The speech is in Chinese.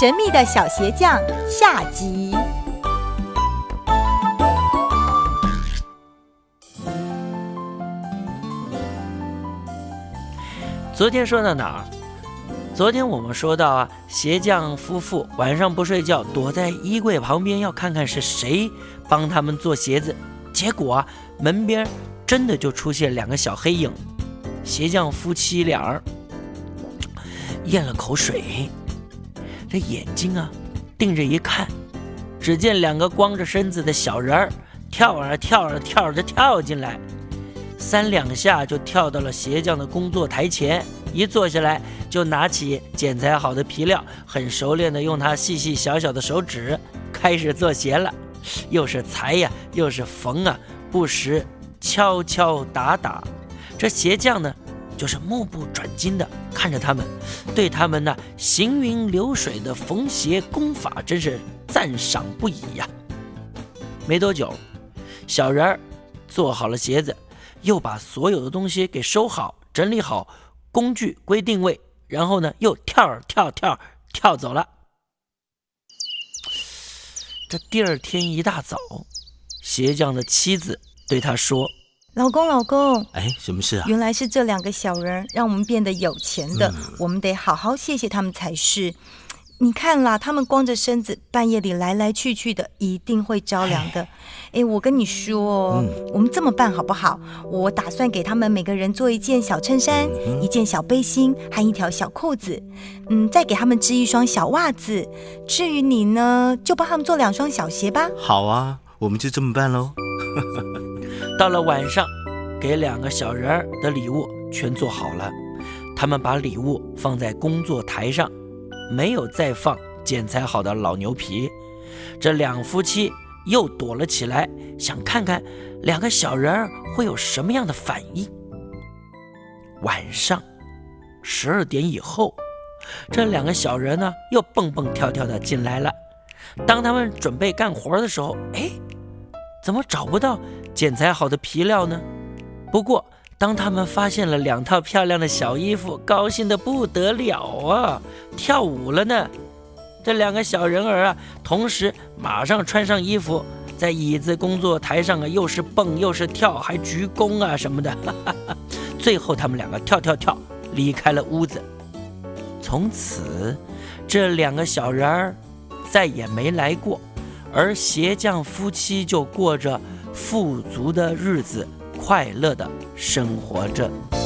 神秘的小鞋匠下集。昨天说到哪儿？昨天我们说到啊，鞋匠夫妇晚上不睡觉，躲在衣柜旁边，要看看是谁帮他们做鞋子。结果，门边真的就出现两个小黑影。鞋匠夫妻俩咽了口水，这眼睛啊定着一看，只见两个光着身子的小人儿跳啊跳啊跳着跳进来。三两下就跳到了鞋匠的工作台前，一坐下来就拿起剪裁好的皮料，很熟练的用他细细小小的手指开始做鞋了，又是裁呀，又是缝啊，不时敲敲打打。这鞋匠呢，就是目不转睛的看着他们，对他们那行云流水的缝鞋功法真是赞赏不已呀。没多久，小人儿做好了鞋子。又把所有的东西给收好、整理好，工具归定位，然后呢，又跳跳跳跳走了。这第二天一大早，鞋匠的妻子对他说：“老公，老公，哎，什么事啊？原来是这两个小人让我们变得有钱的，我们得好好谢谢他们才是。”你看啦，他们光着身子，半夜里来来去去的，一定会着凉的。哎，我跟你说，我们这么办好不好？我打算给他们每个人做一件小衬衫、一件小背心和一条小裤子，嗯，再给他们织一双小袜子。至于你呢，就帮他们做两双小鞋吧。好啊，我们就这么办喽。到了晚上，给两个小人儿的礼物全做好了，他们把礼物放在工作台上。没有再放剪裁好的老牛皮，这两夫妻又躲了起来，想看看两个小人儿会有什么样的反应。晚上十二点以后，这两个小人呢又蹦蹦跳跳的进来了。当他们准备干活的时候，哎，怎么找不到剪裁好的皮料呢？不过。当他们发现了两套漂亮的小衣服，高兴的不得了啊，跳舞了呢。这两个小人儿啊，同时马上穿上衣服，在椅子工作台上啊，又是蹦又是跳，还鞠躬啊什么的。最后，他们两个跳跳跳离开了屋子。从此，这两个小人儿再也没来过，而鞋匠夫妻就过着富足的日子。快乐的生活着。